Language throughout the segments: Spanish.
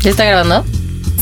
¿Ya está grabando?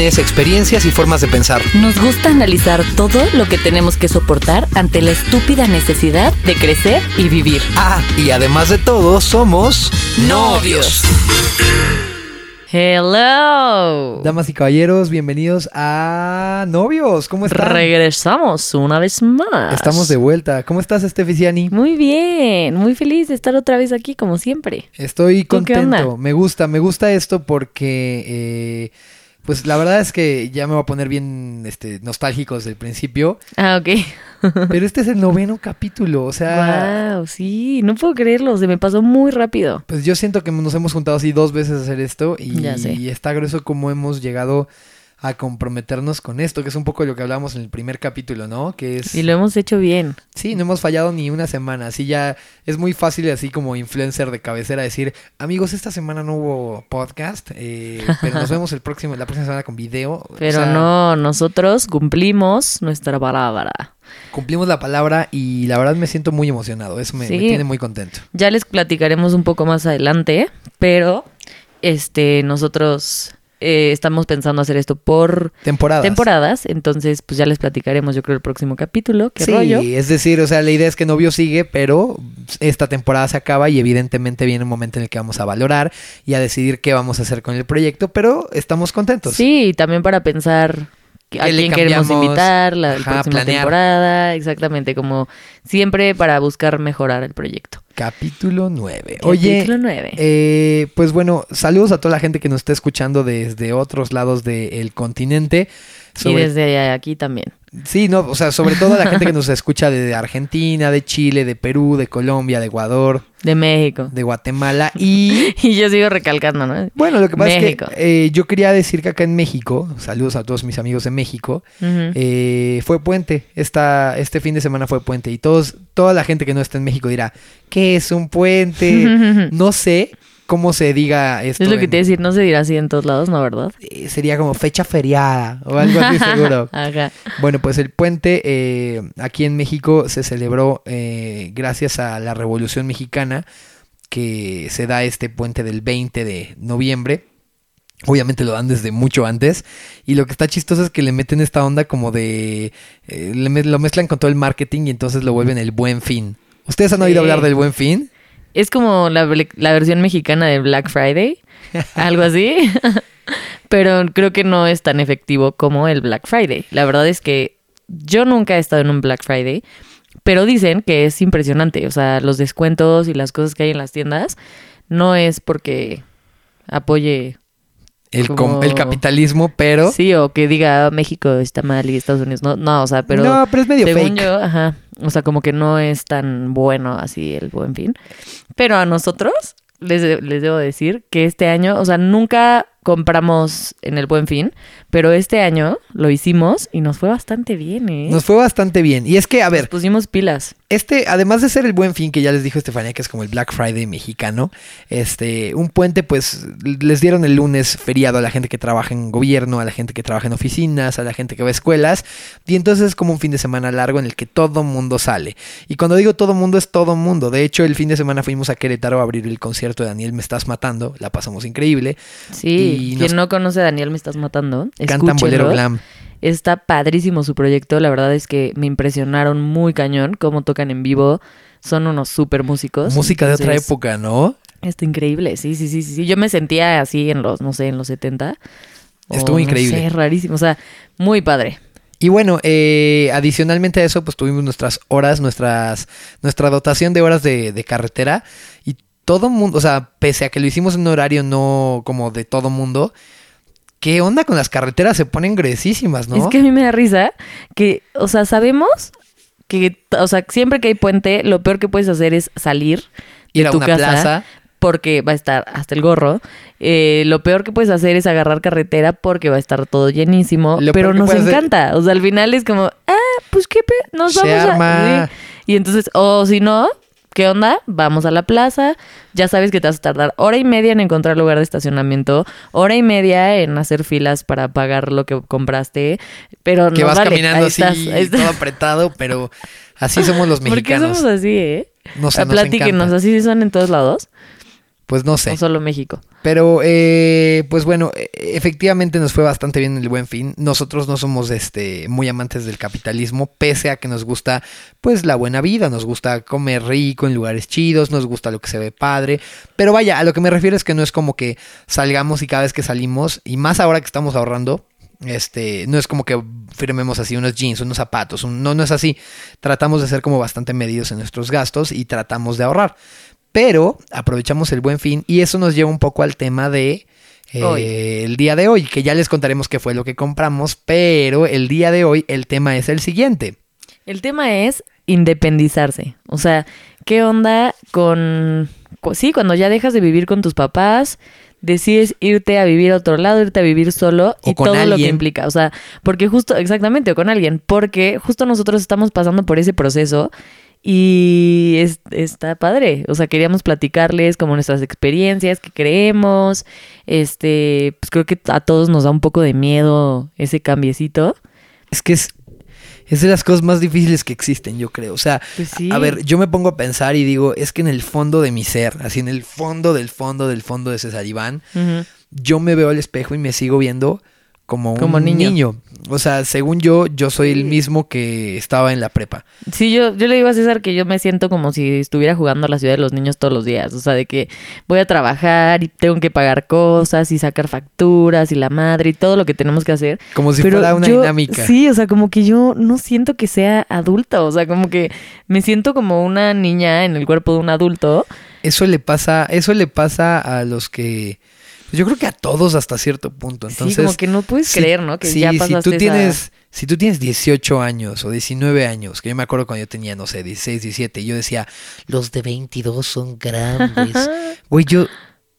experiencias y formas de pensar. Nos gusta analizar todo lo que tenemos que soportar ante la estúpida necesidad de crecer y vivir. Ah, y además de todo, somos novios. Hello. Damas y caballeros, bienvenidos a Novios. ¿Cómo están? Regresamos una vez más. Estamos de vuelta. ¿Cómo estás, Stefficiani? Muy bien, muy feliz de estar otra vez aquí como siempre. Estoy contento. Me gusta, me gusta esto porque eh, pues la verdad es que ya me voy a poner bien este, nostálgico desde el principio. Ah, ok. Pero este es el noveno capítulo, o sea... Wow, sí, no puedo creerlo, se me pasó muy rápido. Pues yo siento que nos hemos juntado así dos veces a hacer esto y, y está grueso como hemos llegado a comprometernos con esto, que es un poco lo que hablamos en el primer capítulo, ¿no? Que es... Y lo hemos hecho bien. Sí, no hemos fallado ni una semana. Así ya es muy fácil así como influencer de cabecera decir, amigos, esta semana no hubo podcast, eh, pero nos vemos el próximo, la próxima semana con video. Pero no, nosotros cumplimos nuestra palabra. Cumplimos la palabra y la verdad me siento muy emocionado. Eso me, me tiene muy contento. Ya les platicaremos un poco más adelante, pero este nosotros eh, estamos pensando hacer esto por temporadas. temporadas. Entonces, pues ya les platicaremos, yo creo, el próximo capítulo. ¿Qué sí, es decir, o sea, la idea es que Novio sigue, pero esta temporada se acaba y evidentemente viene un momento en el que vamos a valorar y a decidir qué vamos a hacer con el proyecto, pero estamos contentos. Sí, también para pensar a quién queremos invitar, la, próxima temporada, exactamente, como siempre para buscar mejorar el proyecto. Capítulo 9. Oye, Capítulo 9. Eh, pues bueno, saludos a toda la gente que nos está escuchando desde otros lados del continente. Y desde aquí también. Sí, no, o sea, sobre todo la gente que nos escucha de Argentina, de Chile, de Perú, de Colombia, de Ecuador. De México. De Guatemala y... y yo sigo recalcando, ¿no? Bueno, lo que pasa es que eh, yo quería decir que acá en México, saludos a todos mis amigos de México, eh, fue puente. Esta, este fin de semana fue puente y todos, toda la gente que no está en México dirá, ¿qué es un puente? no sé, cómo se diga esto. Es lo que te iba a decir, no se dirá así en todos lados, ¿no? ¿Verdad? Eh, sería como fecha feriada o algo así seguro. Bueno, pues el puente eh, aquí en México se celebró eh, gracias a la Revolución Mexicana, que se da este puente del 20 de noviembre. Obviamente lo dan desde mucho antes. Y lo que está chistoso es que le meten esta onda como de... lo mezclan con todo el marketing y entonces lo vuelven el buen fin. ¿Ustedes han oído hablar del buen fin? Es como la, versión mexicana de Black Friday, algo así. Pero creo que no es tan efectivo como el Black Friday. La verdad es que yo nunca he estado en un Black Friday, pero dicen que es impresionante. O sea, los descuentos y las cosas que hay en las tiendas no es porque apoye el, el, capitalismo, pero. Sí, o que diga México está mal y Estados Unidos no. No, o sea, pero. No, pero es medio según yo, ajá. O sea, como que no es tan bueno así el buen fin. Pero a nosotros les, les debo decir que este año, o sea, nunca compramos en el buen fin, pero este año lo hicimos y nos fue bastante bien, ¿eh? Nos fue bastante bien. Y es que, a ver. Nos pusimos pilas. Este, además de ser el buen fin que ya les dijo Estefania, que es como el Black Friday mexicano, este, un puente, pues les dieron el lunes feriado a la gente que trabaja en gobierno, a la gente que trabaja en oficinas, a la gente que va a escuelas. Y entonces es como un fin de semana largo en el que todo mundo sale. Y cuando digo todo mundo, es todo mundo. De hecho, el fin de semana fuimos a Querétaro a abrir el concierto de Daniel Me Estás Matando. La pasamos increíble. Sí. Quien no conoce a Daniel Me Estás Matando, Cantan bolero glam. Está padrísimo su proyecto. La verdad es que me impresionaron muy cañón cómo tocan en vivo. Son unos súper músicos. Música de otra época, ¿no? Está increíble, sí, sí, sí, sí. Yo me sentía así en los, no sé, en los 70. Estuvo increíble. No rarísimo. O sea, muy padre. Y bueno, eh, adicionalmente a eso, pues tuvimos nuestras horas, nuestras, nuestra dotación de horas de, de carretera. Todo mundo, o sea, pese a que lo hicimos en un horario no como de todo mundo, ¿qué onda con las carreteras? Se ponen gruesísimas, ¿no? Es que a mí me da risa que, o sea, sabemos que, o sea, siempre que hay puente, lo peor que puedes hacer es salir ir a una plaza. porque va a estar hasta el gorro. Eh, lo peor que puedes hacer es agarrar carretera porque va a estar todo llenísimo, pero nos encanta. O sea, al final es como, ah, pues qué, pe nos vamos a... Y entonces, o si no, ¿Qué onda? Vamos a la plaza. Ya sabes que te vas a tardar hora y media en encontrar lugar de estacionamiento, hora y media en hacer filas para pagar lo que compraste, pero que vas caminando así, todo apretado, pero así somos los mexicanos. ¿Por qué somos así, eh? No sé, Platíquenos, ¿así son en todos lados? Pues no sé. O solo México. Pero, eh, pues bueno, e, efectivamente nos fue bastante bien el buen fin. Nosotros no somos este, muy amantes del capitalismo, pese a que nos gusta, pues, la buena vida. Nos gusta comer rico en lugares chidos, nos gusta lo que se ve padre. Pero vaya, a lo que me refiero es que no es como que salgamos y cada vez que salimos, y más ahora que estamos ahorrando, este, no es como que firmemos así unos jeans, unos zapatos, no, no es así. Tratamos de ser como bastante medidos en nuestros gastos y tratamos de ahorrar. Pero aprovechamos el buen fin y eso nos lleva un poco al tema de eh, el día de hoy, que ya les contaremos qué fue lo que compramos, pero el día de hoy el tema es el siguiente. El tema es independizarse. O sea, ¿qué onda con... Sí, cuando ya dejas de vivir con tus papás, decides irte a vivir a otro lado, irte a vivir solo y todo lo que implica. O sea, porque justo, exactamente, o con alguien, porque justo nosotros estamos pasando por ese proceso y está padre. O sea, queríamos platicarles como nuestras experiencias, que creemos. Este, pues creo que a todos nos da un poco de miedo ese cambiecito. Es que es, es de las cosas más difíciles que existen, yo creo. O sea, pues a ver, yo me pongo a pensar y digo, es que en el fondo de mi ser, así en el fondo del fondo del fondo de César Iván, yo me veo al espejo y me sigo viendo como un niño. O sea, según yo, yo soy el mismo que estaba en la prepa. Sí, yo, yo le digo a César que yo me siento como si estuviera jugando a la ciudad de los niños todos los días. O sea, de que voy a trabajar y tengo que pagar cosas y sacar facturas y la madre y todo lo que tenemos que hacer. Como si fuera una dinámica. Sí, o sea, como que yo no siento que sea adulta. O sea, como que me siento como una niña en el cuerpo de un adulto. Eso le pasa, eso le pasa a los que yo creo que a todos hasta cierto punto. Entonces, sí, como que no puedes creer, ¿no? Que sí, ya si tú tienes, si tú tienes 18 años o 19 años, que yo me acuerdo cuando yo tenía, no sé, 16, 17, y yo decía, los de 22 son grandes. Güey, yo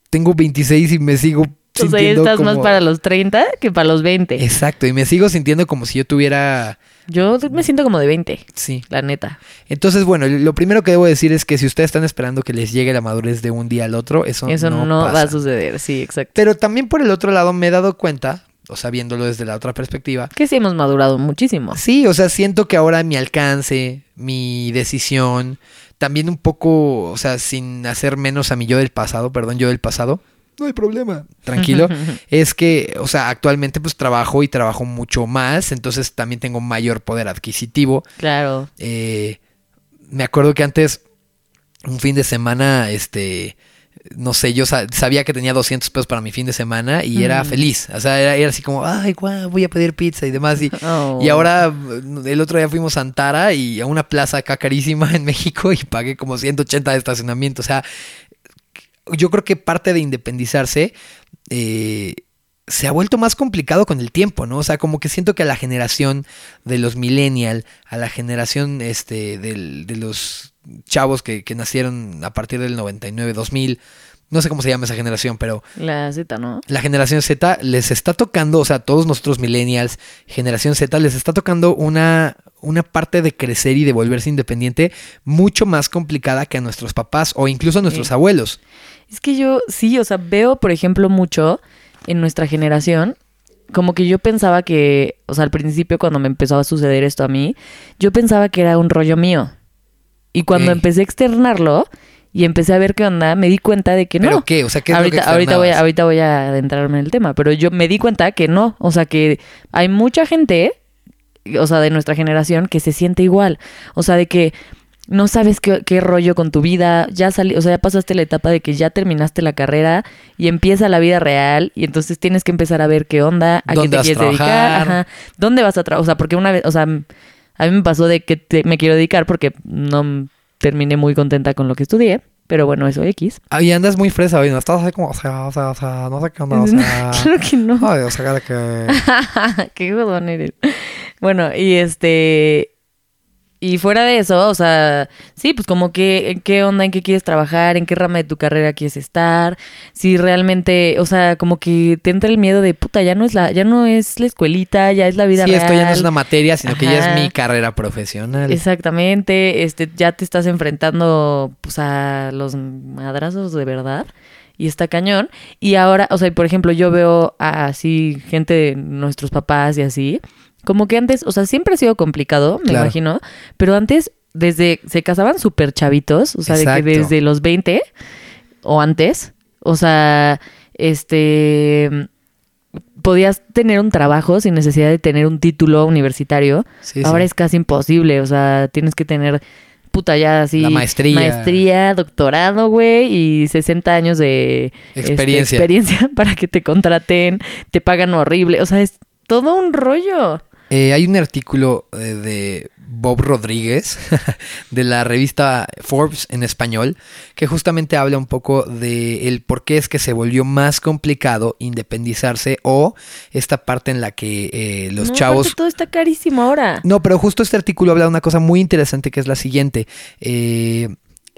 tengo 26 y me sigo o sea, estás más para los 30 que para los 20. Exacto, y me sigo sintiendo como si yo tuviera... Yo me siento como de 20. Sí. La neta. Entonces, bueno, lo primero que debo decir es que si ustedes están esperando que les llegue la madurez de un día al otro, eso, eso no, va a suceder, sí, exacto. Pero también por el otro lado me he dado cuenta, o sea, viéndolo desde la otra perspectiva. Que sí hemos madurado muchísimo. Sí, o sea, siento que ahora mi alcance, mi decisión, también un poco, o sea, sin hacer menos a mi yo del pasado, perdón, yo del pasado, no hay problema, tranquilo. es que, o sea, actualmente pues trabajo y trabajo mucho más, entonces también tengo mayor poder adquisitivo. Claro. Eh, me acuerdo que antes, un fin de semana, este, no sé, yo sabía que tenía 200 pesos para mi fin de semana y era feliz. O sea, era, así como, ay, guau, voy a pedir pizza y demás. Y, oh. y ahora, el otro día fuimos a Antara y a una plaza acá carísima en México y pagué como 180 de estacionamiento. O sea, yo creo que parte de independizarse eh, se ha vuelto más complicado con el tiempo, ¿no? O sea, como que siento que a la generación de los millennial, a la generación este, de los chavos que, que nacieron a partir del 99, 2000, no sé cómo se llama esa generación, pero... La Z, ¿no? La generación Z les está tocando, o sea, todos nosotros millennials, generación Z, les está tocando una, una parte de crecer y de volverse independiente mucho más complicada que a nuestros papás o incluso a nuestros abuelos. Es que yo sí, o sea, veo, por ejemplo, mucho en nuestra generación, como que yo pensaba que, o sea, al principio cuando me empezó a suceder esto a mí, yo pensaba que era un rollo mío. Y cuando empecé a externarlo y empecé a ver qué onda, me di cuenta de que no. ¿Pero qué? O sea, ¿qué ahorita, ahorita voy a, ahorita voy a adentrarme en el tema, pero yo me di cuenta que no, o sea, que hay mucha gente, o sea, de nuestra generación que se siente igual, o sea, de que no sabes qué, rollo con tu vida, ya salí, o sea, ya pasaste la etapa de que ya terminaste la carrera y empieza la vida real y entonces tienes que empezar a ver qué onda, a qué te quieres dedicar, ajá, dónde vas a trabajar, o sea, porque una vez, o sea, a mí me pasó de que me quiero dedicar porque no terminé muy contenta con lo que estudié. Pero bueno, eso X. Ahí andas muy fresa hoy, ¿no? Estás así como, o sea, o sea, o sea, no sé qué onda, o sea... claro que no. Ay, o sea, que... qué godón eres. Bueno, y este... Y fuera de eso, o sea, sí, pues como que, ¿en qué onda? ¿En qué quieres trabajar? ¿En qué rama de tu carrera quieres estar? Si realmente, o sea, como que te entra el miedo de, puta, ya no es la, ya no es la escuelita, ya es la vida sí, real. esto ya no es una materia, sino que ya es mi carrera profesional. Exactamente, este, ya te estás enfrentando, pues, a los madrazos de verdad. Y está cañón. Y ahora, o sea, por ejemplo, yo veo a así gente de nuestros papás y así. Como que antes, o sea, siempre ha sido complicado, me Claro. imagino. Pero antes, desde, se casaban súper chavitos. O sea, de que desde los 20 o antes. O sea, este podías tener un trabajo sin necesidad de tener un título universitario. Sí, Ahora sí. es casi imposible, o sea, tienes que tener puta ya así La maestría. maestría, doctorado, güey, y 60 años de este, experiencia para que te contraten, te pagan horrible, o sea, es todo un rollo. Eh, hay un artículo eh, de Bob Rodríguez de la revista Forbes en español que justamente habla un poco de el por qué es que se volvió más complicado independizarse o esta parte en la que eh, los No, chavos todo está carísimo ahora. No, pero justo este artículo habla de una cosa muy interesante que es la siguiente. Eh,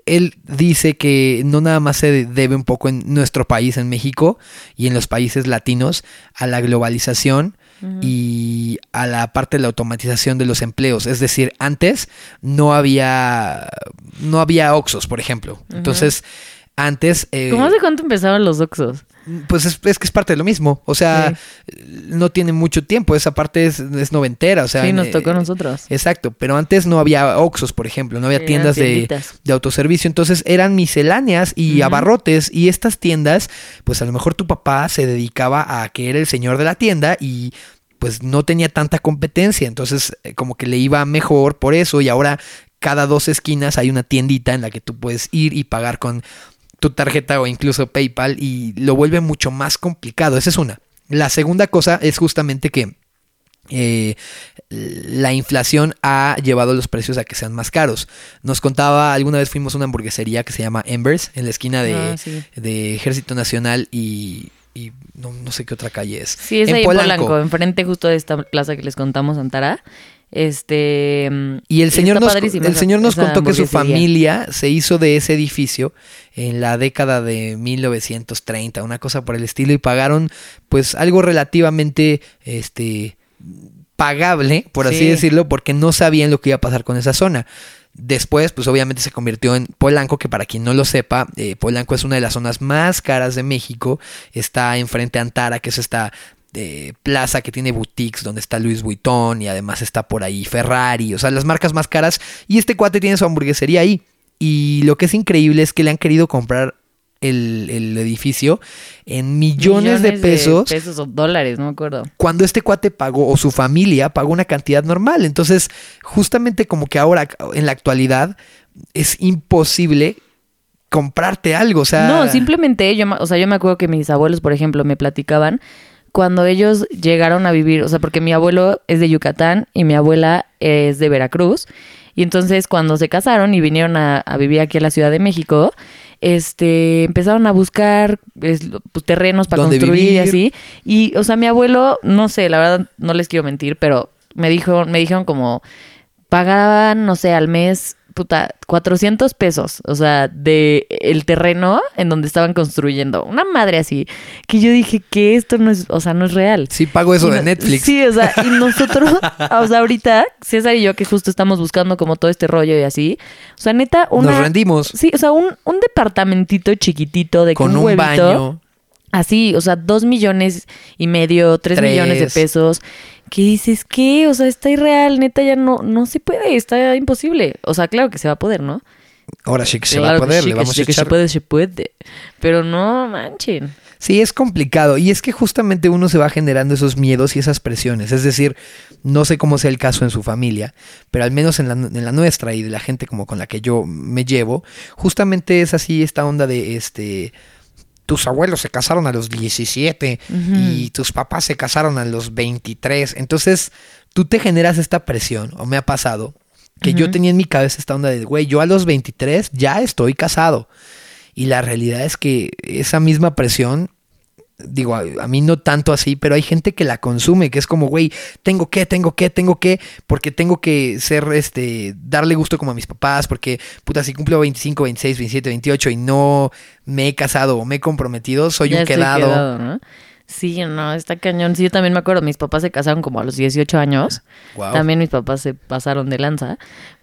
él dice que no nada más se debe un poco en nuestro país, en México, y en los países latinos, a la globalización y a la parte de la automatización de los empleos. Es decir, antes no había, no había Oxos, por ejemplo. Entonces, antes... eh, ¿Cómo hace cuánto empezaron los Oxos? Pues es, es que es parte de lo mismo. O sea, no tiene mucho tiempo. Esa parte es, es noventera. O sea, sí, nos eh, tocó a nosotros. Exacto, pero antes no había Oxxos, por ejemplo, no había tiendas de, de autoservicio, entonces eran misceláneas y abarrotes y estas tiendas, pues a lo mejor tu papá se dedicaba a que era el señor de la tienda y pues no tenía tanta competencia, entonces eh, como que le iba mejor por eso y ahora cada dos esquinas hay una tiendita en la que tú puedes ir y pagar con tu tarjeta o incluso PayPal y lo vuelve mucho más complicado, esa es una. La segunda cosa es justamente que eh, la inflación ha llevado los precios a que sean más caros. Nos contaba, alguna vez fuimos a una hamburguesería que se llama Embers, en la esquina de, Ah, sí. de Ejército Nacional y, y no, no sé qué otra calle es. Sí, es ahí en Polanco, enfrente justo de esta plaza que les contamos, Antara. Este. Y el señor nos, el señor nos contó que su familia se hizo de ese edificio en la década de 1930, una cosa por el estilo, y pagaron pues algo relativamente este pagable, por así Sí. decirlo, porque no sabían lo que iba a pasar con esa zona. Después, pues obviamente se convirtió en Polanco, que para quien no lo sepa, eh, Polanco es una de las zonas más caras de México. Está enfrente a Antara, que es esta eh, plaza que tiene boutiques donde está Louis Vuitton y además está por ahí Ferrari, o sea, las marcas más caras. Y este cuate tiene su hamburguesería ahí. Y lo que es increíble es que le han querido comprar el, el edificio en millones, de pesos pesos o dólares, no me acuerdo. cuando este cuate pagó o su familia pagó una cantidad normal. Entonces, justamente como que ahora, en la actualidad, es imposible comprarte algo. O sea, No, simplemente yo, o sea, yo me acuerdo que mis abuelos, por ejemplo, me platicaban cuando ellos llegaron a vivir, o sea, porque mi abuelo es de Yucatán y mi abuela es de Veracruz. Y entonces cuando se casaron y vinieron a, a vivir aquí a la Ciudad de México, este, empezaron a buscar es, pues, terrenos para ¿Dónde construir y así. Y, o sea, mi abuelo, no sé, la verdad no les quiero mentir, pero me dijo, me dijeron como pagaban, no sé, al mes, puta, 400 pesos, o sea, de el terreno en donde estaban construyendo. Una madre así, que yo dije que esto no es, o sea, no es real. sí pago eso Y de no- Netflix. Sí, o sea, y nosotros, o sea, ahorita, César y yo, que justo estamos buscando como todo este rollo y así, o sea, neta, una... Nos rendimos Sí, o sea, un, un departamentito chiquitito de con un, huevito, baño. Así, o sea, dos millones y medio, tres, Tres. millones de pesos. ¿Qué dices? ¿Qué? O sea, está irreal, neta, ya no, no se puede, está imposible. O sea, claro que se va a poder, ¿no? Ahora sí que se Claro va a que poder, sí, le que vamos sí, a que se echar. puede, se puede. Pero no manchen. Sí, es complicado. Y es que justamente uno se va generando esos miedos y esas presiones. Es decir, no sé cómo sea el caso en su familia, pero al menos en la, en la nuestra y de la gente como con la que yo me llevo, justamente es así esta onda de este. Tus abuelos se casaron a los 17 y tus papás se casaron a los 23. Entonces, tú te generas esta presión, o me ha pasado, que yo tenía en mi cabeza esta onda de, güey, yo a los 23 ya estoy casado. Y la realidad es que esa misma presión digo, a, mí no tanto así, pero hay gente que la consume, que es como, güey, tengo que, tengo que, tengo que, porque tengo que ser, este, darle gusto como a mis papás, porque, puta, si cumplo 25, 26, 27, 28 y no me he casado o me he comprometido, soy un quedado. Sí, no, está cañón. Sí, yo también me acuerdo, mis papás se casaron como a los 18 años. También mis papás se pasaron de lanza.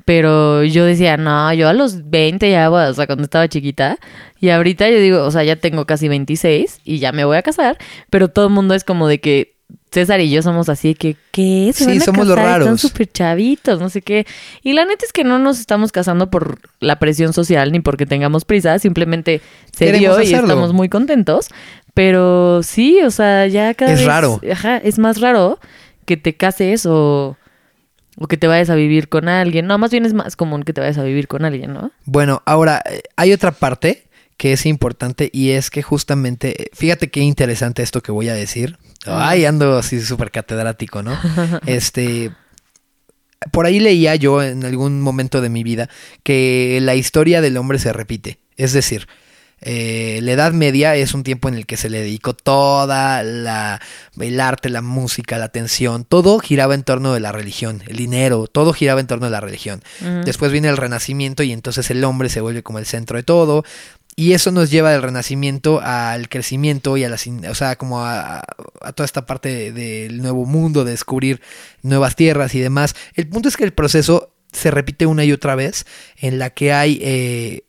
Pero yo decía, no, yo a los 20 ya, o sea, cuando estaba chiquita. Y ahorita yo digo, o sea, ya tengo casi 26 y ya me voy a casar. Pero todo el mundo es como de que César y yo somos así que, ¿qué? ¿Se sí, somos los raros. Están súper chavitos, no sé qué. Y la neta es que no nos estamos casando por la presión social ni porque tengamos prisa. Simplemente se dio y estamos muy contentos. Pero sí, o sea, ya cada es raro. Ajá, es más raro que te cases o, o que te vayas a vivir con alguien. No, más bien es más común que te vayas a vivir con alguien, ¿no? Bueno, ahora, eh, hay otra parte que es importante y es que justamente, fíjate qué interesante esto que voy a decir. Ay, ando así súper catedrático, ¿no? este, por ahí leía yo en algún momento de mi vida que la historia del hombre se repite. Es decir, eh, la Edad Media es un tiempo en el que se le dedicó toda la, el arte, la música, la atención, todo giraba en torno de la religión, el dinero, todo giraba en torno de la religión. Después viene el Renacimiento y entonces el hombre se vuelve como el centro de todo. Y eso nos lleva del renacimiento al crecimiento y a la, o sea, como a, toda esta parte del nuevo mundo, de descubrir nuevas tierras y demás. El punto es que el proceso se repite una y otra vez en la que hay eh,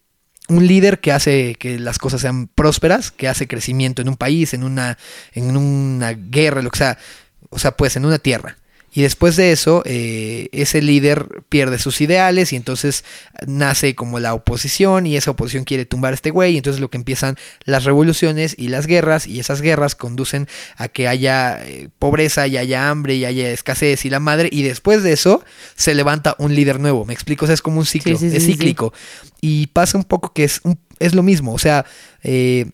un líder que hace que las cosas sean prósperas, que hace crecimiento en un país, en una, en una guerra, lo que sea, o sea, pues en una tierra. Y después de eso, eh, ese líder pierde sus ideales y entonces nace como la oposición y esa oposición quiere tumbar a este güey. Y entonces lo que empiezan las revoluciones y las guerras y esas guerras conducen a que haya eh, pobreza y haya hambre y haya escasez y la madre. Y después de eso se levanta un líder nuevo. ¿Me explico? O sea, es como un ciclo, es cíclico. Y pasa un poco que es, es lo mismo. O sea, eh,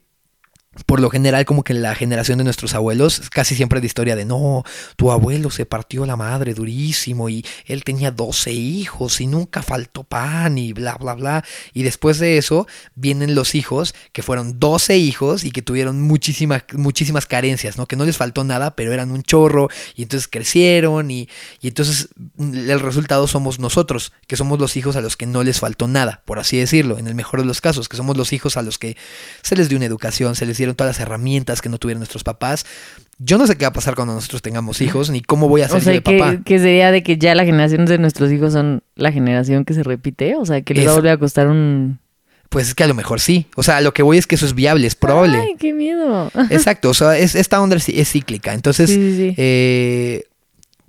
por lo general como que la generación de nuestros abuelos casi siempre de historia de no, tu abuelo se partió la madre durísimo y él tenía 12 hijos y nunca faltó pan y bla bla bla y después de eso vienen los hijos que fueron 12 hijos y que tuvieron muchísimas muchísimas carencias, ¿no? Que no les faltó nada, pero eran un chorro y entonces crecieron y, y entonces el resultado somos nosotros, que somos los hijos a los que no les faltó nada, por así decirlo, en el mejor de los casos, que somos los hijos a los que se les dio una educación, se les dieron todas las herramientas que no tuvieron nuestros papás. Yo no sé qué va a pasar cuando nosotros tengamos hijos, ni cómo voy a ser de papá. Que sería de que ya la generación de nuestros hijos son la generación que se repite, o sea, que les va a volver a costar un... Pues es que a lo mejor sí. O sea, lo que voy es que eso es viable, es probable. Ay, qué miedo. Exacto, o sea, esta onda es, cíclica. Entonces, eh,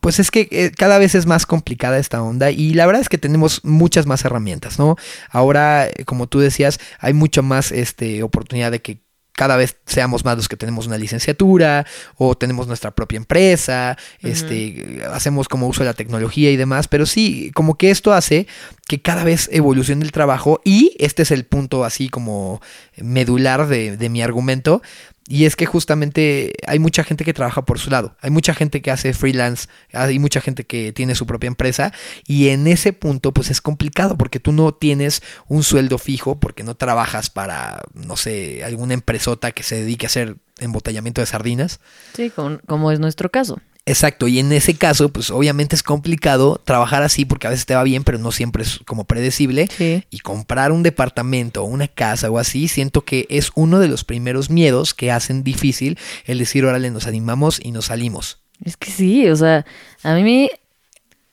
pues es que eh, cada vez es más complicada esta onda y la verdad es que tenemos muchas más herramientas, ¿no? Ahora, como tú decías, hay mucho más este, oportunidad de que cada vez seamos más los que tenemos una licenciatura o tenemos nuestra propia empresa, este, hacemos como uso de la tecnología y demás, pero sí, como que esto hace que cada vez evolucione el trabajo y este es el punto así como medular de, de mi argumento, y es que justamente hay mucha gente que trabaja por su lado, hay mucha gente que hace freelance, hay mucha gente que tiene su propia empresa y en ese punto pues es complicado porque tú no tienes un sueldo fijo porque no trabajas para, no sé, alguna empresota que se dedique a hacer embotellamiento de sardinas. Sí, como es nuestro caso. Exacto, y en ese caso, pues obviamente es complicado trabajar así porque a veces te va bien, pero no siempre es como predecible. Y comprar un departamento o una casa o así, siento que es uno de los primeros miedos que hacen difícil el decir, órale, nos animamos y nos salimos. Es que sí, o sea, a mí,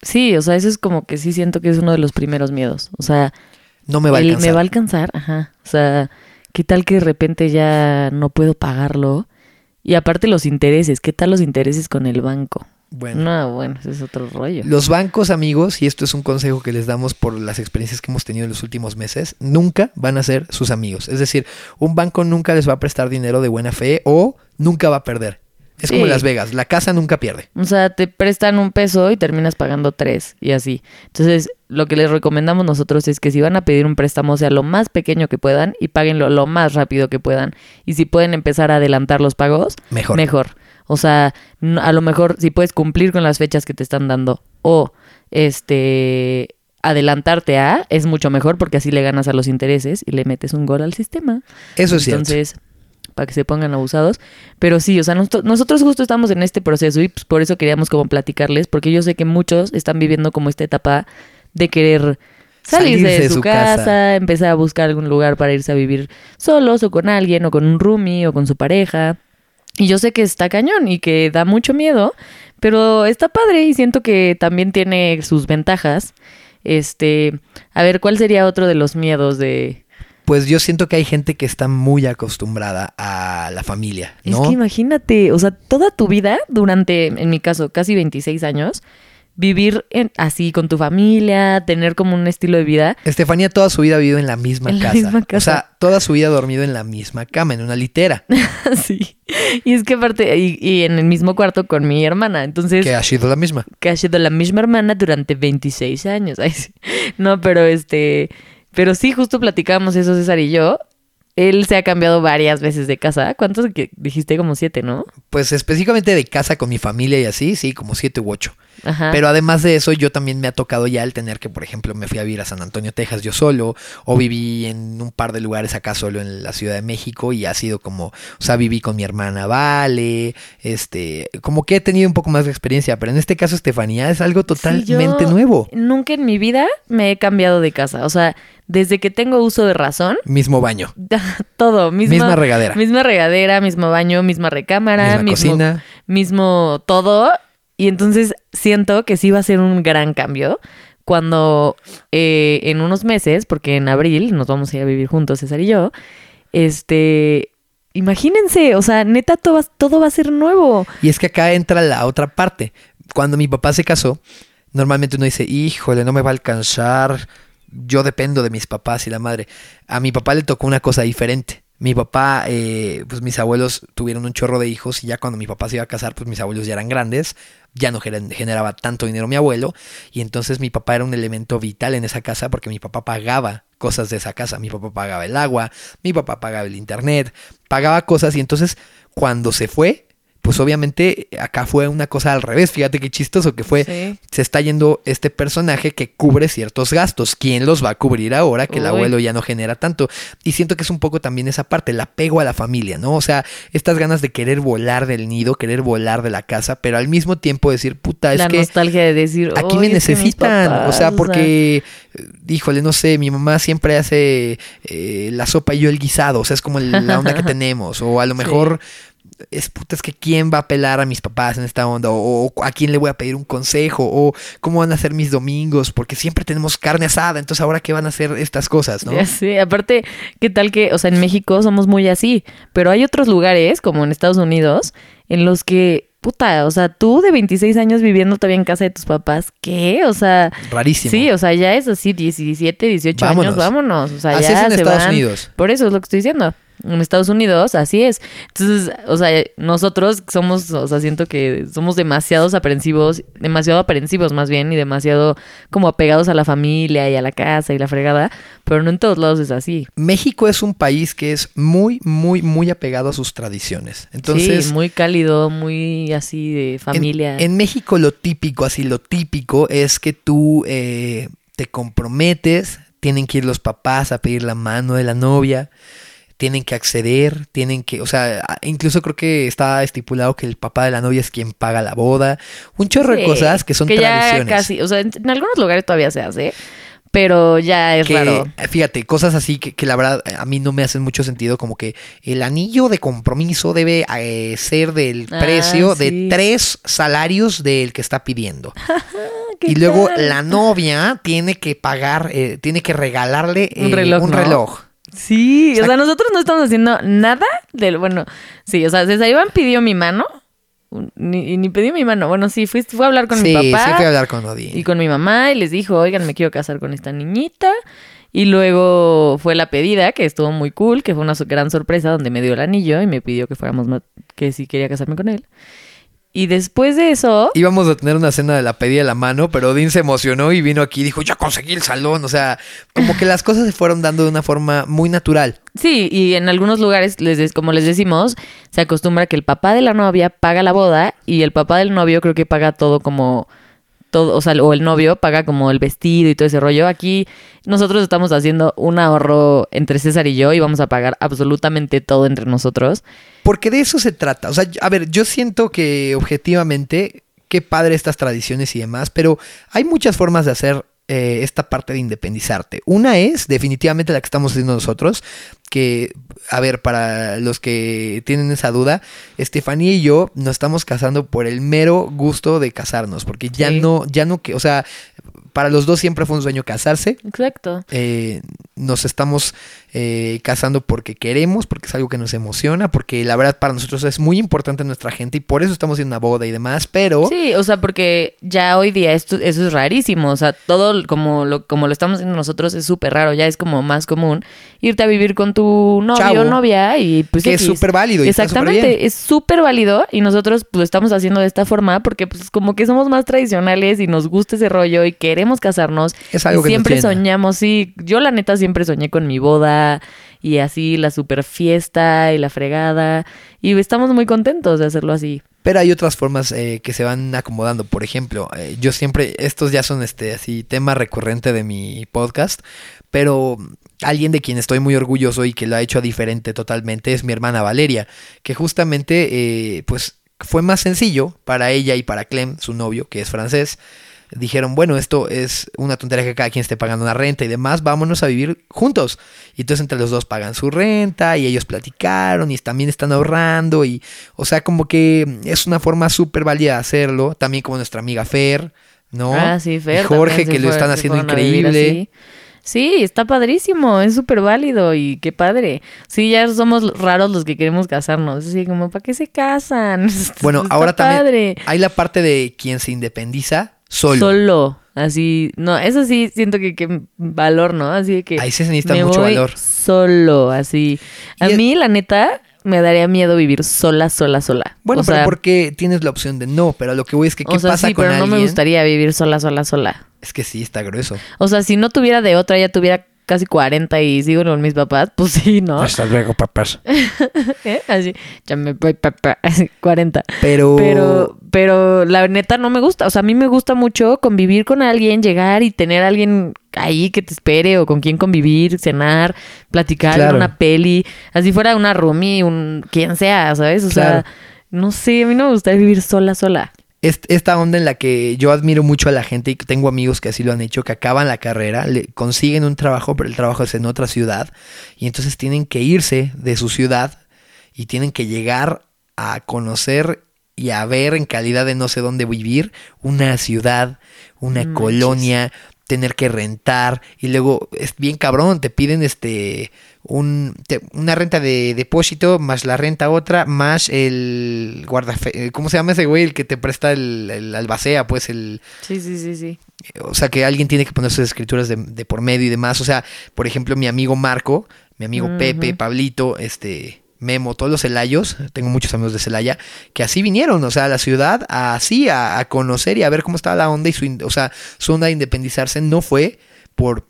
sí, o sea, eso es como que sí siento que es uno de los primeros miedos. O sea, no me va a alcanzar. Me va a alcanzar, ajá. O sea, ¿qué tal que de repente ya no puedo pagarlo? Y aparte los intereses, ¿qué tal los intereses con el banco? Bueno. No, bueno, ese es otro rollo. Los bancos, amigos, y esto es un consejo que les damos por las experiencias que hemos tenido en los últimos meses, nunca van a ser sus amigos. Es decir, un banco nunca les va a prestar dinero de buena fe o nunca va a perder. Es como Las Vegas, la casa nunca pierde. O sea, te prestan un peso y terminas pagando tres y así. Entonces, lo que les recomendamos nosotros es que si van a pedir un préstamo, sea lo más pequeño que puedan y paguenlo lo más rápido que puedan. Y si pueden empezar a adelantar los pagos, mejor. Mejor. O sea, a lo mejor si puedes cumplir con las fechas que te están dando o este adelantarte a es mucho mejor porque así le ganas a los intereses y le metes un gol al sistema. Eso es Entonces, para que se pongan abusados. Pero sí, o sea, nosotros justo estamos en este proceso y pues por eso queríamos como platicarles, porque yo sé que muchos están viviendo como esta etapa de querer salirse de, su, casa, empezar a buscar algún lugar para irse a vivir solos o con alguien o con un roomie o con su pareja. Y yo sé que está cañón y que da mucho miedo, pero está padre y siento que también tiene sus ventajas. Este, a ver, ¿cuál sería otro de los miedos de pues yo siento que hay gente que está muy acostumbrada a la familia, ¿no? Es que imagínate, o sea, toda tu vida, durante, en mi caso, casi 26 años, vivir en, así con tu familia, tener como un estilo de vida. Estefanía toda su vida ha vivido en la misma, casa. misma casa. O sea, toda su vida ha dormido en la misma cama, en una litera. sí. Y es que aparte, y, en el mismo cuarto con mi hermana. Entonces. Que ha sido la misma. Que ha sido la misma hermana durante 26 años. No, pero este. Pero sí, justo platicábamos eso César y yo. Él se ha cambiado varias veces de casa. ¿Cuántos dijiste? Como siete, ¿no? Pues específicamente de casa con mi familia y así, sí, como siete u ocho. Pero además de eso, yo también me ha tocado ya el tener que, por ejemplo, me fui a vivir a San Antonio, Texas yo solo, o viví en un par de lugares acá solo en la Ciudad de México y ha sido como, o sea, viví con mi hermana Vale, este, como que he tenido un poco más de experiencia, pero en este caso, Estefanía, es algo totalmente nuevo. Nunca en mi vida me he cambiado de casa, o sea, desde que tengo uso de razón. Mismo baño. Todo, misma regadera. Misma regadera, mismo baño, misma recámara, misma cocina. mismo todo. Y entonces siento que sí va a ser un gran cambio cuando eh, en unos meses, porque en abril nos vamos a ir a vivir juntos, César y yo, este, imagínense, o sea, neta, todo, todo va a ser nuevo. Y es que acá entra la otra parte. Cuando mi papá se casó, normalmente uno dice, híjole, no me va a alcanzar, yo dependo de mis papás y la madre. A mi papá le tocó una cosa diferente. Mi papá, eh, pues mis abuelos tuvieron un chorro de hijos y ya cuando mi papá se iba a casar, pues mis abuelos ya eran grandes, ya no generaba tanto dinero mi abuelo y entonces mi papá era un elemento vital en esa casa porque mi papá pagaba cosas de esa casa, mi papá pagaba el agua, mi papá pagaba el internet, pagaba cosas y entonces cuando se fue, pues obviamente acá fue una cosa al revés. Fíjate qué chistoso que fue. Se está yendo este personaje que cubre ciertos gastos. ¿Quién los va a cubrir ahora que el abuelo ya no genera tanto? Y siento que es un poco también esa parte, el apego a la familia, ¿no? O sea, estas ganas de querer volar del nido, querer volar de la casa, pero al mismo tiempo decir, puta, es la que. nostalgia de decir, aquí me necesitan. o sea, porque, híjole, no sé, mi mamá siempre hace eh, la sopa y yo el guisado. O sea, es como la onda que tenemos. O a lo mejor es puta, es que quién va a apelar a mis papás en esta onda, o, a quién le voy a pedir un consejo, o cómo van a ser mis domingos, porque siempre tenemos carne asada, entonces ahora qué van a hacer estas cosas, ¿no? Sí, aparte, ¿qué tal que, o sea, en México somos muy así, pero hay otros lugares, como en Estados Unidos, en los que puta, o sea, tú de 26 años viviendo todavía en casa de tus papás, ¿qué? O sea, rarísimo. Sí, o sea, ya es así, 17, 18 años, vámonos. O sea, ya en se Estados Unidos. Por eso es lo que estoy diciendo en Estados Unidos, así es. Entonces, o sea, nosotros somos, o sea, siento que somos demasiados aprensivos, demasiado aprensivos más bien, y demasiado como apegados a la familia y a la casa y la fregada, pero no en todos lados es así. México es un país que es muy, muy, muy apegado a sus tradiciones. Entonces, sí, muy cálido, muy así de familia. En, México lo típico, así lo típico es que tú eh, te comprometes, tienen que ir los papás a pedir la mano de la novia tienen que acceder, tienen que, o sea, incluso creo que está estipulado que el papá de la novia es quien paga la boda, un chorro de cosas que son tradiciones. casi, o sea, en, algunos lugares todavía se hace, pero ya es raro. Fíjate, cosas así que, la verdad a mí no me hacen mucho sentido, como que el anillo de compromiso debe eh, ser del ah, precio de tres salarios del que está pidiendo. y luego la novia tiene que pagar, eh, tiene que regalarle un reloj. Un reloj. Sí, o sea, nosotros no estamos haciendo nada del, bueno, sí, o sea, César Iván pidió mi mano, ni, ni pidió mi mano, bueno, sí, fui, fue a hablar con mi papá. Sí, fui a hablar con Odín. Y con mi mamá y les dijo, oigan, me quiero casar con esta niñita. Y luego fue la pedida, que estuvo muy cool, que fue una gran sorpresa donde me dio el anillo y me pidió que fuéramos, que si quería casarme con él. Y después de eso. Íbamos a tener una cena de la pedida de la mano, pero Odín se emocionó y vino aquí y dijo: Ya conseguí el salón. O sea, como que las cosas se fueron dando de una forma muy natural. Sí, y en algunos lugares, les como les decimos, se acostumbra que el papá de la novia paga la boda y el papá del novio creo que paga todo como todo, o sea, o el novio paga como el vestido y todo ese rollo. Aquí nosotros estamos haciendo un ahorro entre César y yo y vamos a pagar absolutamente todo entre nosotros. Porque de eso se trata. O sea, a ver, yo siento que objetivamente, qué padre estas tradiciones y demás, pero hay muchas formas de hacer eh, esta parte de independizarte. Una es definitivamente la que estamos haciendo nosotros, que, a ver, para los que tienen esa duda, Estefanía y yo nos estamos casando por el mero gusto de casarnos, porque ya no, ya no, que, o sea, para los dos siempre fue un sueño casarse. Exacto. Eh, nos estamos eh, casando porque queremos, porque es algo que nos emociona, porque la verdad para nosotros es muy importante nuestra gente y por eso estamos en una boda y demás, pero... Sí, o sea, porque ya hoy día esto, eso es rarísimo, o sea, todo como lo, como lo estamos haciendo nosotros es súper raro, ya es como más común irte a vivir con tu novio o novia y pues... Que es súper válido. Y Exactamente, es súper válido y nosotros pues, lo estamos haciendo de esta forma porque pues como que somos más tradicionales y nos gusta ese rollo y queremos casarnos. Es algo que siempre soñamos, sí, yo la neta siempre soñé con mi boda y así la super fiesta y la fregada. Y estamos muy contentos de hacerlo así. Pero hay otras formas eh, que se van acomodando. Por ejemplo, eh, yo siempre, estos ya son este así tema recurrente de mi podcast, pero alguien de quien estoy muy orgulloso y que lo ha hecho diferente totalmente es mi hermana Valeria, que justamente eh, pues fue más sencillo para ella y para Clem, su novio, que es francés dijeron, bueno, esto es una tontería que cada quien esté pagando una renta y demás, vámonos a vivir juntos. Y entonces entre los dos pagan su renta y ellos platicaron y también están ahorrando y, o sea, como que es una forma súper válida de hacerlo, también como nuestra amiga Fer, ¿no? Ah, sí, Fer. Y Jorge, que lo están haciendo increíble. Sí, está padrísimo, es súper válido y qué padre. Sí, ya somos raros los que queremos casarnos. Así como, ¿para qué se casan? Bueno, ahora también hay la parte de quien se independiza Solo. Solo. Así, no, eso sí siento que, que valor, ¿no? Así que. Ahí se necesita mucho valor. Solo, así. A mí, la neta, me daría miedo vivir sola, sola, sola. Bueno, pero porque tienes la opción de no, pero lo que voy es que qué o sea, pasa sí, pero no me gustaría vivir sola, sola, sola. Es que sí, está grueso. O sea, si no tuviera de otra, ya tuviera casi 40 y sigo con mis papás, pues sí, ¿no? Hasta luego, papás. ¿Eh? Así, ya me voy, papá, 40. Pero... Pero, pero la neta no me gusta. O sea, a mí me gusta mucho convivir con alguien, llegar y tener a alguien ahí que te espere o con quien convivir, cenar, platicar, una peli, así fuera una roomie, un quien sea, ¿sabes? O sea, no sé, a mí no me gustaría vivir sola, sola esta onda en la que yo admiro mucho a la gente y tengo amigos que así lo han hecho, que acaban la carrera, le consiguen un trabajo, pero el trabajo es en otra ciudad y entonces tienen que irse de su ciudad y tienen que llegar a conocer y a ver en calidad de no sé dónde vivir una ciudad, una colonia, tener que rentar y luego es bien cabrón, te piden este un, una renta de depósito más la renta otra más el guardafe eh, ¿cómo se llama ese güey? El que te presta el, el albacea, pues el... Sí, sí, sí, sí. O sea que alguien tiene que poner sus escrituras de, de por medio y demás. O sea, por ejemplo, mi amigo Marco, mi amigo Pepe, Pablito, este Memo, todos los celayos, tengo muchos amigos de Celaya, que así vinieron, o sea, a la ciudad, así, a, conocer y a ver cómo estaba la onda y su, o sea, su onda de independizarse no fue por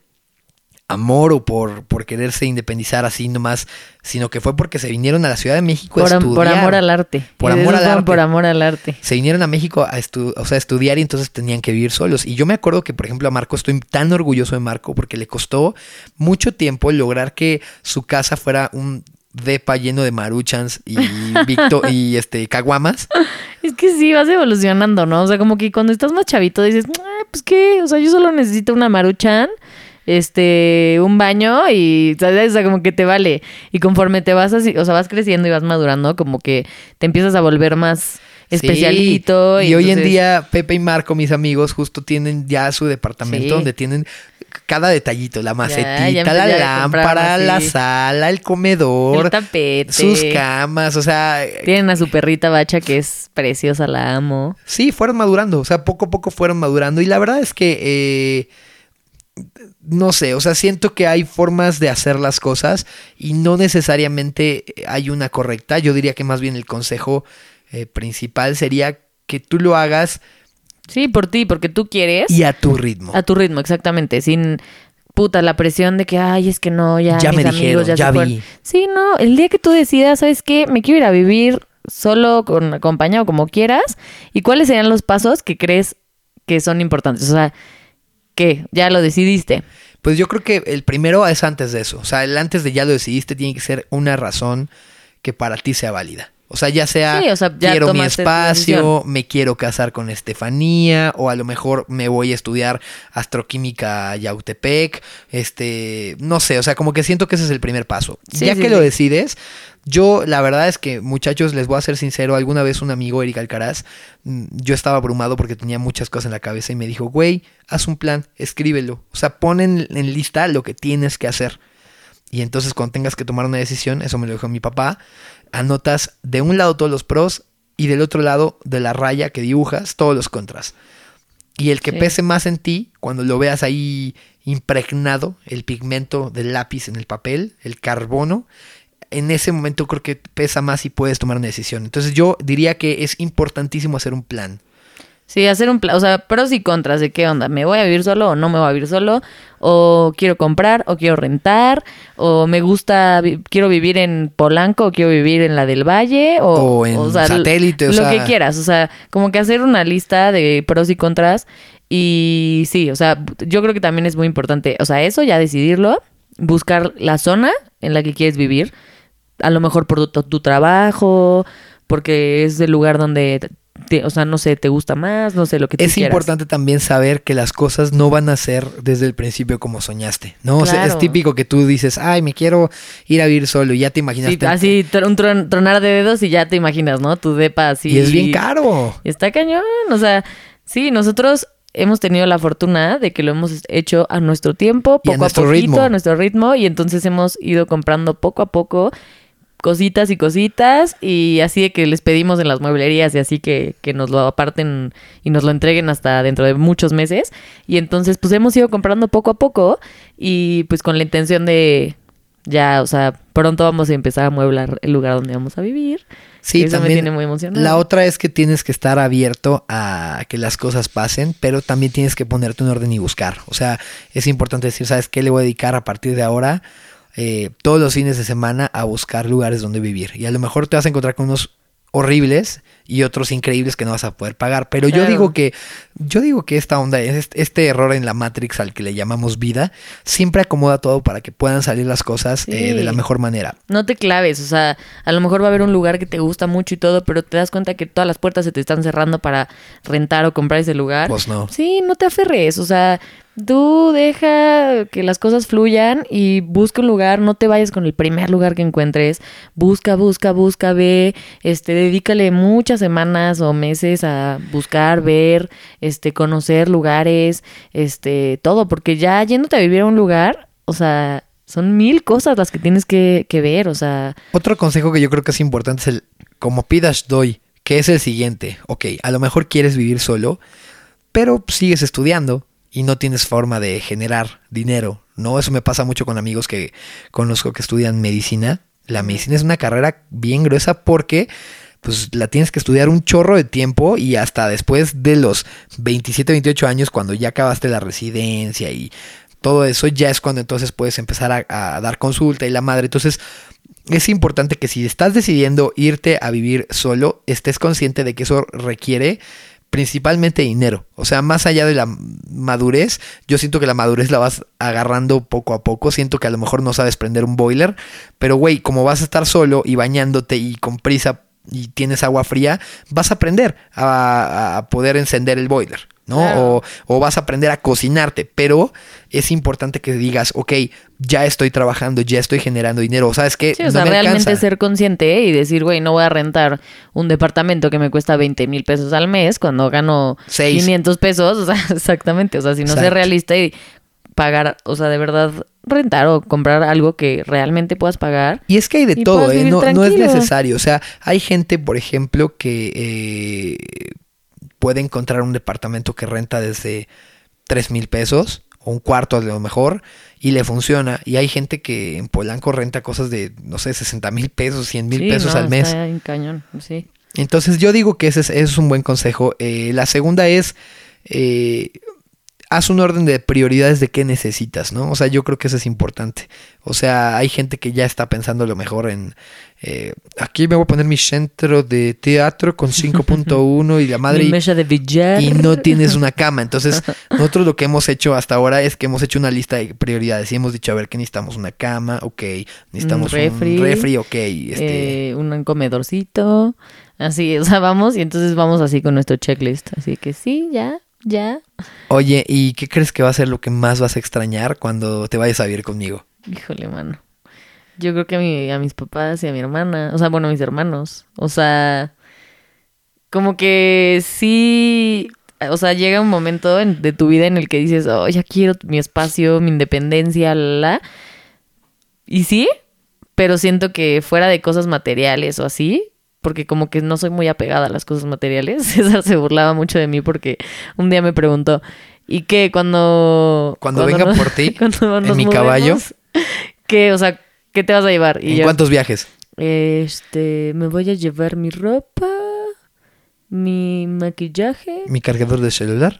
amor o por, por quererse independizar así nomás, sino que fue porque se vinieron a la Ciudad de México por, a estudiar. Por amor al arte. Por amor al arte. Por amor al arte. Se vinieron a México a, o sea, estudiar y entonces tenían que vivir solos. Y yo me acuerdo que, por ejemplo, a Marco estoy tan orgulloso de Marco porque le costó mucho tiempo lograr que su casa fuera un depa lleno de maruchans y Victor y este caguamas. Es que sí, vas evolucionando, ¿no? O sea, como que cuando estás más chavito dices, pues qué, o sea, yo solo necesito una maruchan, este, un baño y, ¿sabes? O sea, como que te vale. Y conforme te vas así, o sea, vas creciendo y vas madurando, como que te empiezas a volver más especialito. y, hoy en día Pepe y Marco, mis amigos, justo tienen ya su departamento donde tienen cada detallito, la macetita, la lámpara, la sala, el comedor, el tapete, sus camas, o sea, tienen a su perrita bacha que es preciosa, la amo. Sí, fueron madurando, o sea, poco a poco fueron madurando y la verdad es que eh, no sé, o sea, siento que hay formas de hacer las cosas y no necesariamente hay una correcta. Yo diría que más bien el consejo eh, principal sería que tú lo hagas Sí, por ti, porque tú quieres. Y a tu ritmo. A tu ritmo, exactamente. Sin puta la presión de que, ay, es que no, ya, ya me dijeron, ya, ya vi. Sí, no, el día que tú decidas, ¿sabes qué? Me quiero ir a vivir solo, con acompañado, como quieras. ¿Y cuáles serían los pasos que crees que son importantes? O sea, ¿qué? ¿Ya lo decidiste? Pues yo creo que el primero es antes de eso. O sea, el antes de ya lo decidiste tiene que ser una razón que para ti sea válida. O sea, ya sea, quiero mi espacio, me quiero casar con Estefanía, o a lo mejor me voy a estudiar astroquímica a Yautepec, este, no sé, o sea, como que siento que ese es el primer paso. ya que lo decides, yo la verdad es que, muchachos, les voy a ser sincero, alguna vez un amigo, Eric Alcaraz, mm, yo estaba abrumado porque tenía muchas cosas en la cabeza y me dijo, güey, haz un plan, escríbelo, o sea, pon en, en lista lo que tienes que hacer. Y entonces cuando tengas que tomar una decisión, eso me lo dijo mi papá, anotas de un lado todos los pros y del otro lado de la raya que dibujas todos los contras. Y el que pese más en ti, cuando lo veas ahí impregnado, el pigmento del lápiz en el papel, el carbono, en ese momento creo que pesa más y puedes tomar una decisión. Entonces yo diría que es importantísimo hacer un plan. Sí, hacer un plan, o sea, pros y contras de qué onda, me voy a vivir solo o no me voy a vivir solo, o quiero comprar o quiero rentar, o me gusta, quiero vivir en Polanco o quiero vivir en la del Valle, o, en satélite, o lo que quieras, o sea, como que hacer una lista de pros y contras. Y sí, o sea, yo creo que también es muy importante, o sea, eso ya decidirlo, buscar la zona en la que quieres vivir, a lo mejor por tu, tu trabajo, porque es el lugar donde o sea, no sé, te gusta más, no sé lo que tú Es importante también saber que las cosas no van a ser desde el principio como soñaste, ¿no? O sea, es típico que tú dices, ay, me quiero ir a vivir solo y ya te imaginas. Sí, así, un tronar de dedos y ya te imaginas, ¿no? Tu depa así. Y es bien caro. Está cañón, o sea, sí, nosotros hemos tenido la fortuna de que lo hemos hecho a nuestro tiempo, poco a, a poquito, a nuestro ritmo, y entonces hemos ido comprando poco a poco cositas y cositas y así de que les pedimos en las mueblerías y así que, que, nos lo aparten y nos lo entreguen hasta dentro de muchos meses. Y entonces pues hemos ido comprando poco a poco y pues con la intención de ya, o sea, pronto vamos a empezar a mueblar el lugar donde vamos a vivir. Sí, Eso también. Me tiene muy emocionado. La otra es que tienes que estar abierto a que las cosas pasen, pero también tienes que ponerte en orden y buscar. O sea, es importante decir, ¿sabes qué le voy a dedicar a partir de ahora? Eh, todos los fines de semana a buscar lugares donde vivir. Y a lo mejor te vas a encontrar con unos horribles y otros increíbles que no vas a poder pagar. Pero yo digo que, yo digo que esta onda, este error en la Matrix al que le llamamos vida, siempre acomoda todo para que puedan salir las cosas eh, de la mejor manera. No te claves, o sea, a lo mejor va a haber un lugar que te gusta mucho y todo, pero te das cuenta que todas las puertas se te están cerrando para rentar o comprar ese lugar. Pues no. Sí, no te aferres, o sea, Tú deja que las cosas fluyan y busca un lugar, no te vayas con el primer lugar que encuentres, busca, busca, busca, ve, este, dedícale muchas semanas o meses a buscar, ver, este, conocer lugares, este, todo, porque ya yéndote a vivir a un lugar, o sea, son mil cosas las que tienes que, que ver, o sea. Otro consejo que yo creo que es importante es el, como pidas doy, que es el siguiente, ok, a lo mejor quieres vivir solo, pero sigues estudiando y no tienes forma de generar dinero, ¿no? Eso me pasa mucho con amigos que conozco que estudian medicina. La medicina es una carrera bien gruesa porque pues la tienes que estudiar un chorro de tiempo y hasta después de los 27, 28 años, cuando ya acabaste la residencia y todo eso, ya es cuando entonces puedes empezar a, dar consulta y la madre. Entonces, es importante que si estás decidiendo irte a vivir solo, estés consciente de que eso requiere principalmente dinero. O sea, más allá de la madurez, yo siento que la madurez la vas agarrando poco a poco. Siento que a lo mejor no sabes prender un boiler, pero güey, como vas a estar solo y bañándote y con prisa y tienes agua fría, vas a aprender a, poder encender el boiler, ¿no? O, vas a aprender a cocinarte, pero es importante que digas, ok, ya estoy trabajando, ya estoy generando dinero, ¿sabes qué? Sí, o sea, realmente ser consciente y decir, güey, no voy a rentar un departamento que me cuesta 20 mil pesos al mes cuando gano 500 pesos, o sea, exactamente, o sea, si no ser realista y pagar, o sea, de verdad rentar o comprar algo que realmente puedas pagar. Y es que hay de todo, ¿eh? no, no, es necesario. O sea, hay gente, por ejemplo, que eh, puede encontrar un departamento que renta desde 3 mil pesos o un cuarto a lo mejor y le funciona. Y hay gente que en Polanco renta cosas de, no sé, 60 mil pesos, 100 mil pesos al mes. Está en cañón, sí. Entonces yo digo que ese es, un buen consejo. Eh, la segunda es... Eh, haz un orden de prioridades de qué necesitas, ¿no? O sea, yo creo que eso es importante. O sea, hay gente que ya está pensando lo mejor en, eh, aquí me voy a poner mi centro de teatro con 5.1 y la madre... Mi de billar. Y no tienes una cama. Entonces, nosotros lo que hemos hecho hasta ahora es que hemos hecho una lista de prioridades y hemos dicho, a ver, que necesitamos una cama, ok, necesitamos un refri, un refri ok. Este... Eh, un comedorcito, así, o sea, vamos y entonces vamos así con nuestro checklist. Así que sí, ya, ya. Oye, ¿y qué crees que va a ser lo que más vas a extrañar cuando te vayas a vivir conmigo? Híjole, mano. Yo creo que a, mi, a mis papás y a mi hermana, o sea, bueno, a mis hermanos. O sea, como que sí, o sea, llega un momento de tu vida en el que dices, oh, ya quiero mi espacio, mi independencia, la, Y sí, pero siento que fuera de cosas materiales o así, porque como que no soy muy apegada a las cosas materiales. César se burlaba mucho de mí porque un día me preguntó, ¿y qué? Cuando... Cuando, venga por ti, en mi caballo. ¿Qué? O sea, ¿Qué te vas a llevar? ¿En cuántos viajes? Este, me voy a llevar mi ropa, mi maquillaje. Mi cargador de celular.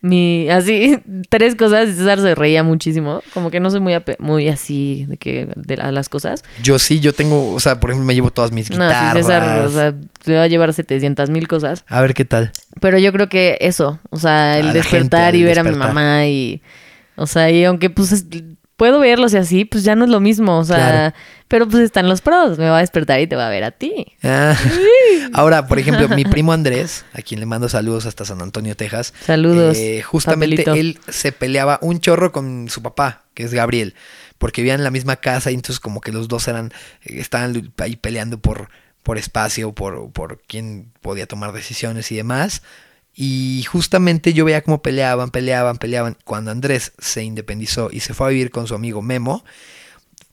Mi, así, tres cosas. Y César se reía muchísimo. Como que no soy muy, muy así de que de las cosas. Yo sí, yo tengo, o sea, por ejemplo, me llevo todas mis guitarras. No, sí, César, o sea, me va a llevar 700 mil cosas. A ver qué tal. Pero yo creo que eso, o sea, el despertar y ver a mi mamá y, o sea, y aunque pues puedo verlos y así, pues ya no es lo mismo, o sea, pero pues están los pros, me va a despertar y te va a ver a ti. Ah. Ahora, por ejemplo, mi primo Andrés, a quien le mando saludos hasta San Antonio, Texas. Saludos. Eh, justamente él se peleaba un chorro con su papá, que es Gabriel, porque vivían en la misma casa y entonces como que los dos eran, eh, estaban ahí peleando por, por espacio, por, por quién podía tomar decisiones y demás. Y justamente yo veía cómo peleaban, peleaban, peleaban. Cuando Andrés se independizó y se fue a vivir con su amigo Memo,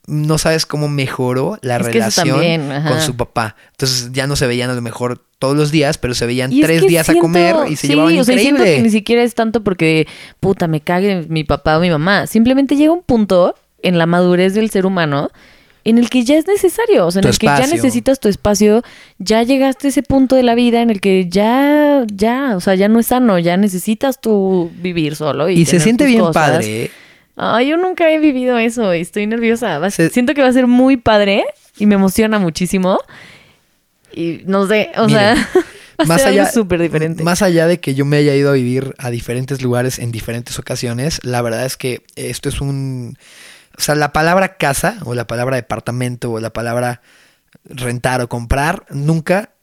no sabes cómo mejoró la relación con su papá. Entonces ya no se veían a lo mejor todos los días, pero se veían tres días a comer y se llevaban o sea, increíble. que ni siquiera es tanto porque, puta, me cague mi papá o mi mamá. Simplemente llega un punto en la madurez del ser humano en el que ya es necesario, o sea, en el que ya necesitas tu espacio, ya llegaste a ese punto de la vida en el que ya, ya, o sea, ya no es sano, ya necesitas tú vivir solo. Y, y se siente bien padre. Ay, yo nunca he vivido eso y estoy nerviosa. Siento que va a ser muy padre y me emociona muchísimo. Y no sé, o sea, más allá, súper diferente. Más allá de que yo me haya ido a vivir a diferentes lugares en diferentes ocasiones, la verdad es que esto es un sea, la palabra casa o la palabra departamento o la palabra rentar o comprar nunca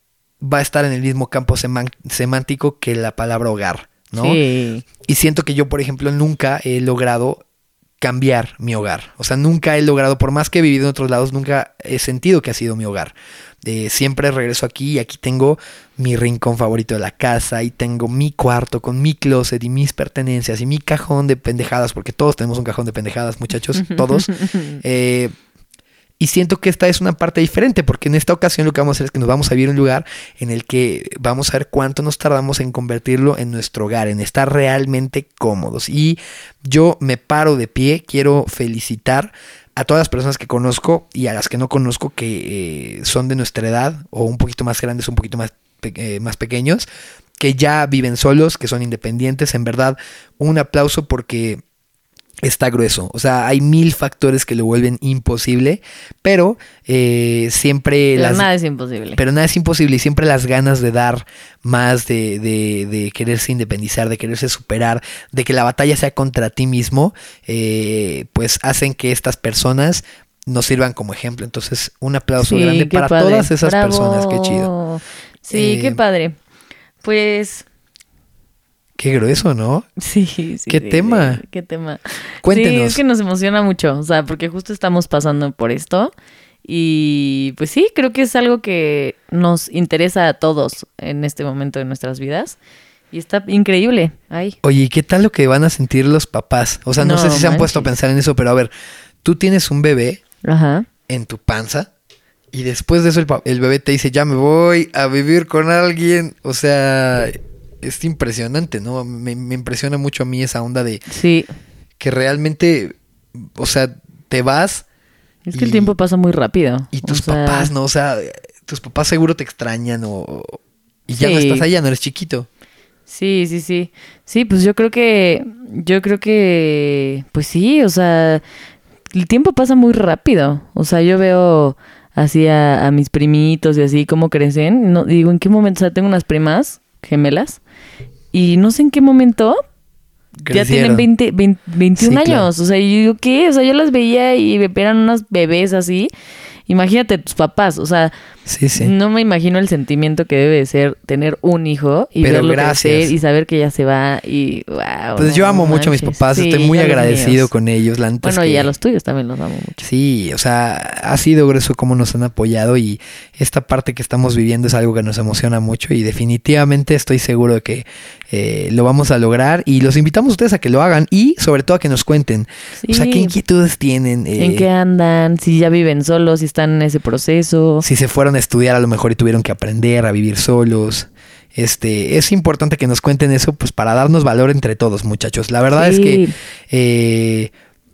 va a estar en el mismo campo semántico que la palabra hogar, ¿no? Y siento que yo, por ejemplo, nunca he logrado cambiar mi hogar. O sea, nunca he logrado, por más que he vivido en otros lados, nunca he sentido que ha sido mi hogar. Eh, siempre regreso aquí y aquí tengo mi rincón favorito de la casa y tengo mi cuarto con mi closet y mis pertenencias y mi cajón de pendejadas, porque todos tenemos un cajón de pendejadas, muchachos, todos. Eh, y siento que esta es una parte diferente, porque en esta ocasión lo que vamos a hacer es que nos vamos a vivir en un lugar en el que vamos a ver cuánto nos tardamos en convertirlo en nuestro hogar, en estar realmente cómodos. Y yo me paro de pie, quiero felicitar a todas las personas que conozco y a las que no conozco que eh, son de nuestra edad o un poquito más grandes, un poquito más, eh, más pequeños, que ya viven solos, que son independientes. En verdad, un aplauso porque está grueso. O sea, hay mil factores que lo vuelven imposible, pero eh, siempre... Pero nada es imposible. Pero nada es imposible y siempre las ganas de dar más, de, de, de quererse independizar, de quererse superar, de que la batalla sea contra ti mismo, eh, pues hacen que estas personas nos sirvan como ejemplo. Entonces, un aplauso grande para todas esas personas. Qué chido. Sí, qué eh, padre. Pues Qué grueso, ¿no? Sí, sí. ¿Qué tema? ¿Qué tema? Cuéntenos. Sí, es que nos emociona mucho, o sea, porque justo estamos pasando por esto. Y pues sí, creo que es algo que nos interesa a todos en este momento de nuestras vidas. Y está increíble. Ay. Oye, qué tal lo que van a sentir los papás? O sea, no, sé si se han puesto a pensar en eso, pero a ver, tú tienes un bebé en tu panza y después de eso el, el, bebé te dice, ya me voy a vivir con alguien. O sea, es impresionante, ¿no? Me, impresiona mucho a mí esa onda de... Sí. Que realmente, o sea, te vas... Es que el tiempo pasa muy rápido. Y tus papás, ¿no? O sea, tus papás seguro te extrañan o... Y ya no estás allá, no eres chiquito. Sí, sí, sí. Sí, pues yo creo que, yo creo que, pues sí, o sea, el tiempo pasa muy rápido. O sea, yo veo así a, mis primitos y así cómo crecen. No, digo, ¿en qué momento? O sea, tengo unas primas gemelas y no sé en qué momento ya tienen 20, 21 años. O sea, yo digo, ¿qué? O sea, yo las veía y eran unas bebés así. Imagínate tus papás, o sea, no me imagino el sentimiento que debe ser tener un hijo y verlo crecer y saber que ya se va y wow. Pues yo amo mucho a mis papás, estoy muy agradecido con ellos. bueno, y a los tuyos también los amo mucho. Sí, o sea, ha sido grueso cómo nos han apoyado y esta parte que estamos viviendo es algo que nos emociona mucho y definitivamente estoy seguro de que eh, lo vamos a lograr y los invitamos a ustedes a que lo hagan y sobre todo a que nos cuenten. O sea, qué inquietudes tienen. ¿En qué andan? Si ya viven solos, si están en ese proceso. Si se fueron a estudiar a lo mejor y tuvieron que aprender a vivir solos. Este, es importante que nos cuenten eso, pues para darnos valor entre todos, muchachos. La verdad es que eh,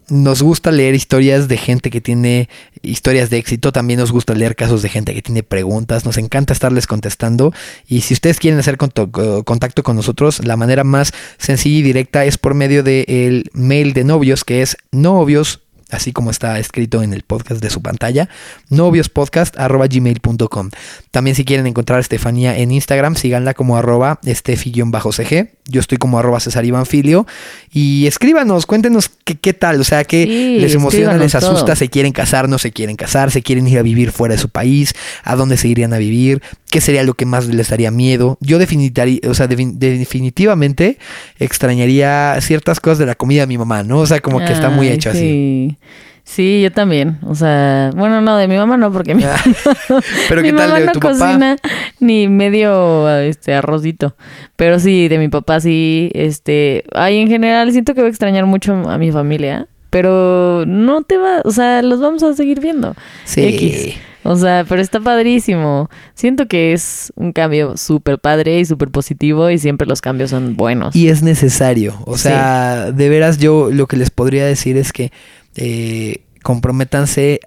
nos gusta leer historias de gente que tiene historias de éxito, también nos gusta leer casos de gente que tiene preguntas, nos encanta estarles contestando y si ustedes quieren hacer contacto con nosotros, la manera más sencilla y directa es por medio del mail de novios que es novios así como está escrito en el podcast de su pantalla, noviospodcast.gmail.com. También si quieren encontrar a Estefanía en Instagram, síganla como arroba estefi-cg. Yo estoy como arroba Cesar Iván Filio. Y escríbanos, cuéntenos qué, tal, o sea, qué les emociona, les asusta, se quieren casar, no se quieren casar, se quieren ir a vivir fuera de su país, a dónde se irían a vivir, qué sería lo que más les daría miedo. Yo o sea, definitivamente extrañaría ciertas cosas de la comida de mi mamá, ¿no? O sea, como que está muy hecho así. Sí, yo también. O sea, bueno, no, de mi mamá no, porque mi, ah. Pero ¿qué tal mamá de no tu cocina ni medio este arrocito. Pero sí, de mi papá sí, este, ay, en general siento que voy a extrañar mucho a mi familia, pero no te va, o sea, los vamos a seguir viendo. Sí. O sea, pero está padrísimo. Siento que es un cambio súper padre y súper positivo y siempre los cambios son buenos. Y es necesario. O sea, de veras yo lo que les podría decir es que eh, comprométanse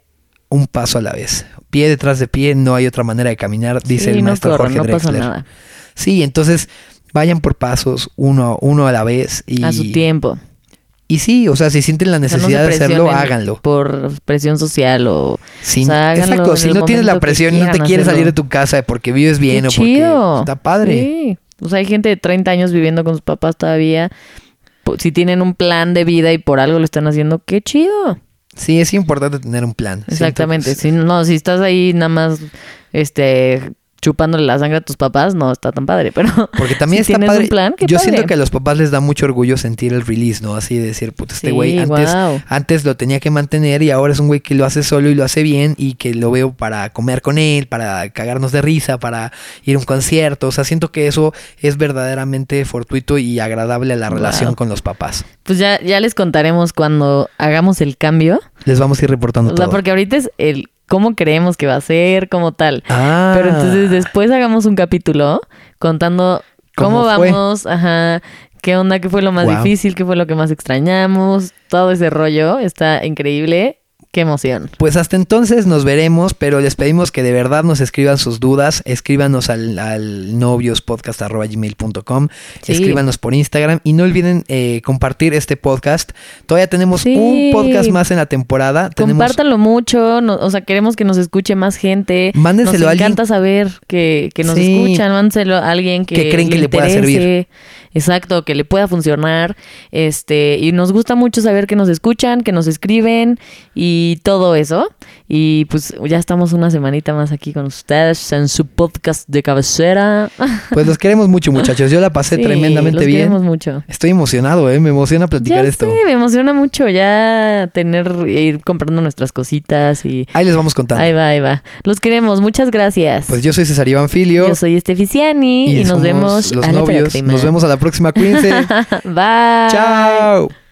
un paso a la vez. Pie detrás de pie, no hay otra manera de caminar, dice el maestro no Jorge no pasa nada. Sí, entonces vayan por pasos, uno, uno a la vez. Y, a su tiempo. Y sí, o sea, si sienten la necesidad de hacerlo, háganlo. Por presión social o... Sí, exacto, si no tienes la presión y no te quieres salir de tu casa porque vives bien o porque está padre. Sí. O sea, hay gente de 30 años viviendo con sus papás todavía si tienen un plan de vida y por algo lo están haciendo, qué chido. Sí, es importante tener un plan. Exactamente. Si no, si estás ahí nada más este chupándole la sangre a tus papás, no está tan padre, pero porque también está padre. yo siento que a los papás les da mucho orgullo sentir el release, ¿no? Así de decir, puta, este güey antes, antes lo tenía que mantener y ahora es un güey que lo hace solo y lo hace bien y que lo veo para comer con él, para cagarnos de risa, para ir a un concierto, o sea, siento que eso es verdaderamente fortuito y agradable a la relación con los papás. Pues ya ya les contaremos cuando hagamos el cambio. Les vamos a ir reportando o sea, porque ahorita es el cómo creemos que va a ser, como tal. Ah. Pero entonces después hagamos un capítulo contando cómo, vamos, ajá, qué onda, qué fue lo más difícil, qué fue lo que más extrañamos, todo ese rollo está increíble Qué emoción. Pues hasta entonces nos veremos, pero les pedimos que de verdad nos escriban sus dudas, escríbanos al, al noviospodcast.gmail.com, escríbanos por Instagram y no olviden eh, compartir este podcast. Todavía tenemos un podcast más en la temporada. Compártanlo mucho, o sea, queremos que nos escuche más gente. Mándenselo nos encanta saber que, que nos escuchan, mándenselo a alguien que, que creen que le pueda servir. Exacto, que le pueda funcionar. Este, y nos gusta mucho saber que nos escuchan, que nos escriben y todo eso. Y pues ya estamos una semanita más aquí con ustedes en su podcast de cabecera. Pues los queremos mucho, muchachos. Yo la pasé tremendamente bien. Queremos mucho. Estoy emocionado, eh, me emociona platicar esto. Sí, me emociona mucho ya tener ir comprando nuestras cositas y Ahí les vamos contando. Ahí va, ahí va. Los queremos, muchas gracias. Pues yo soy César Iván Filio. Yo soy Esteficiani y, nos vemos los novios. nos vemos a la próxima, cuídense. Bye. Chao.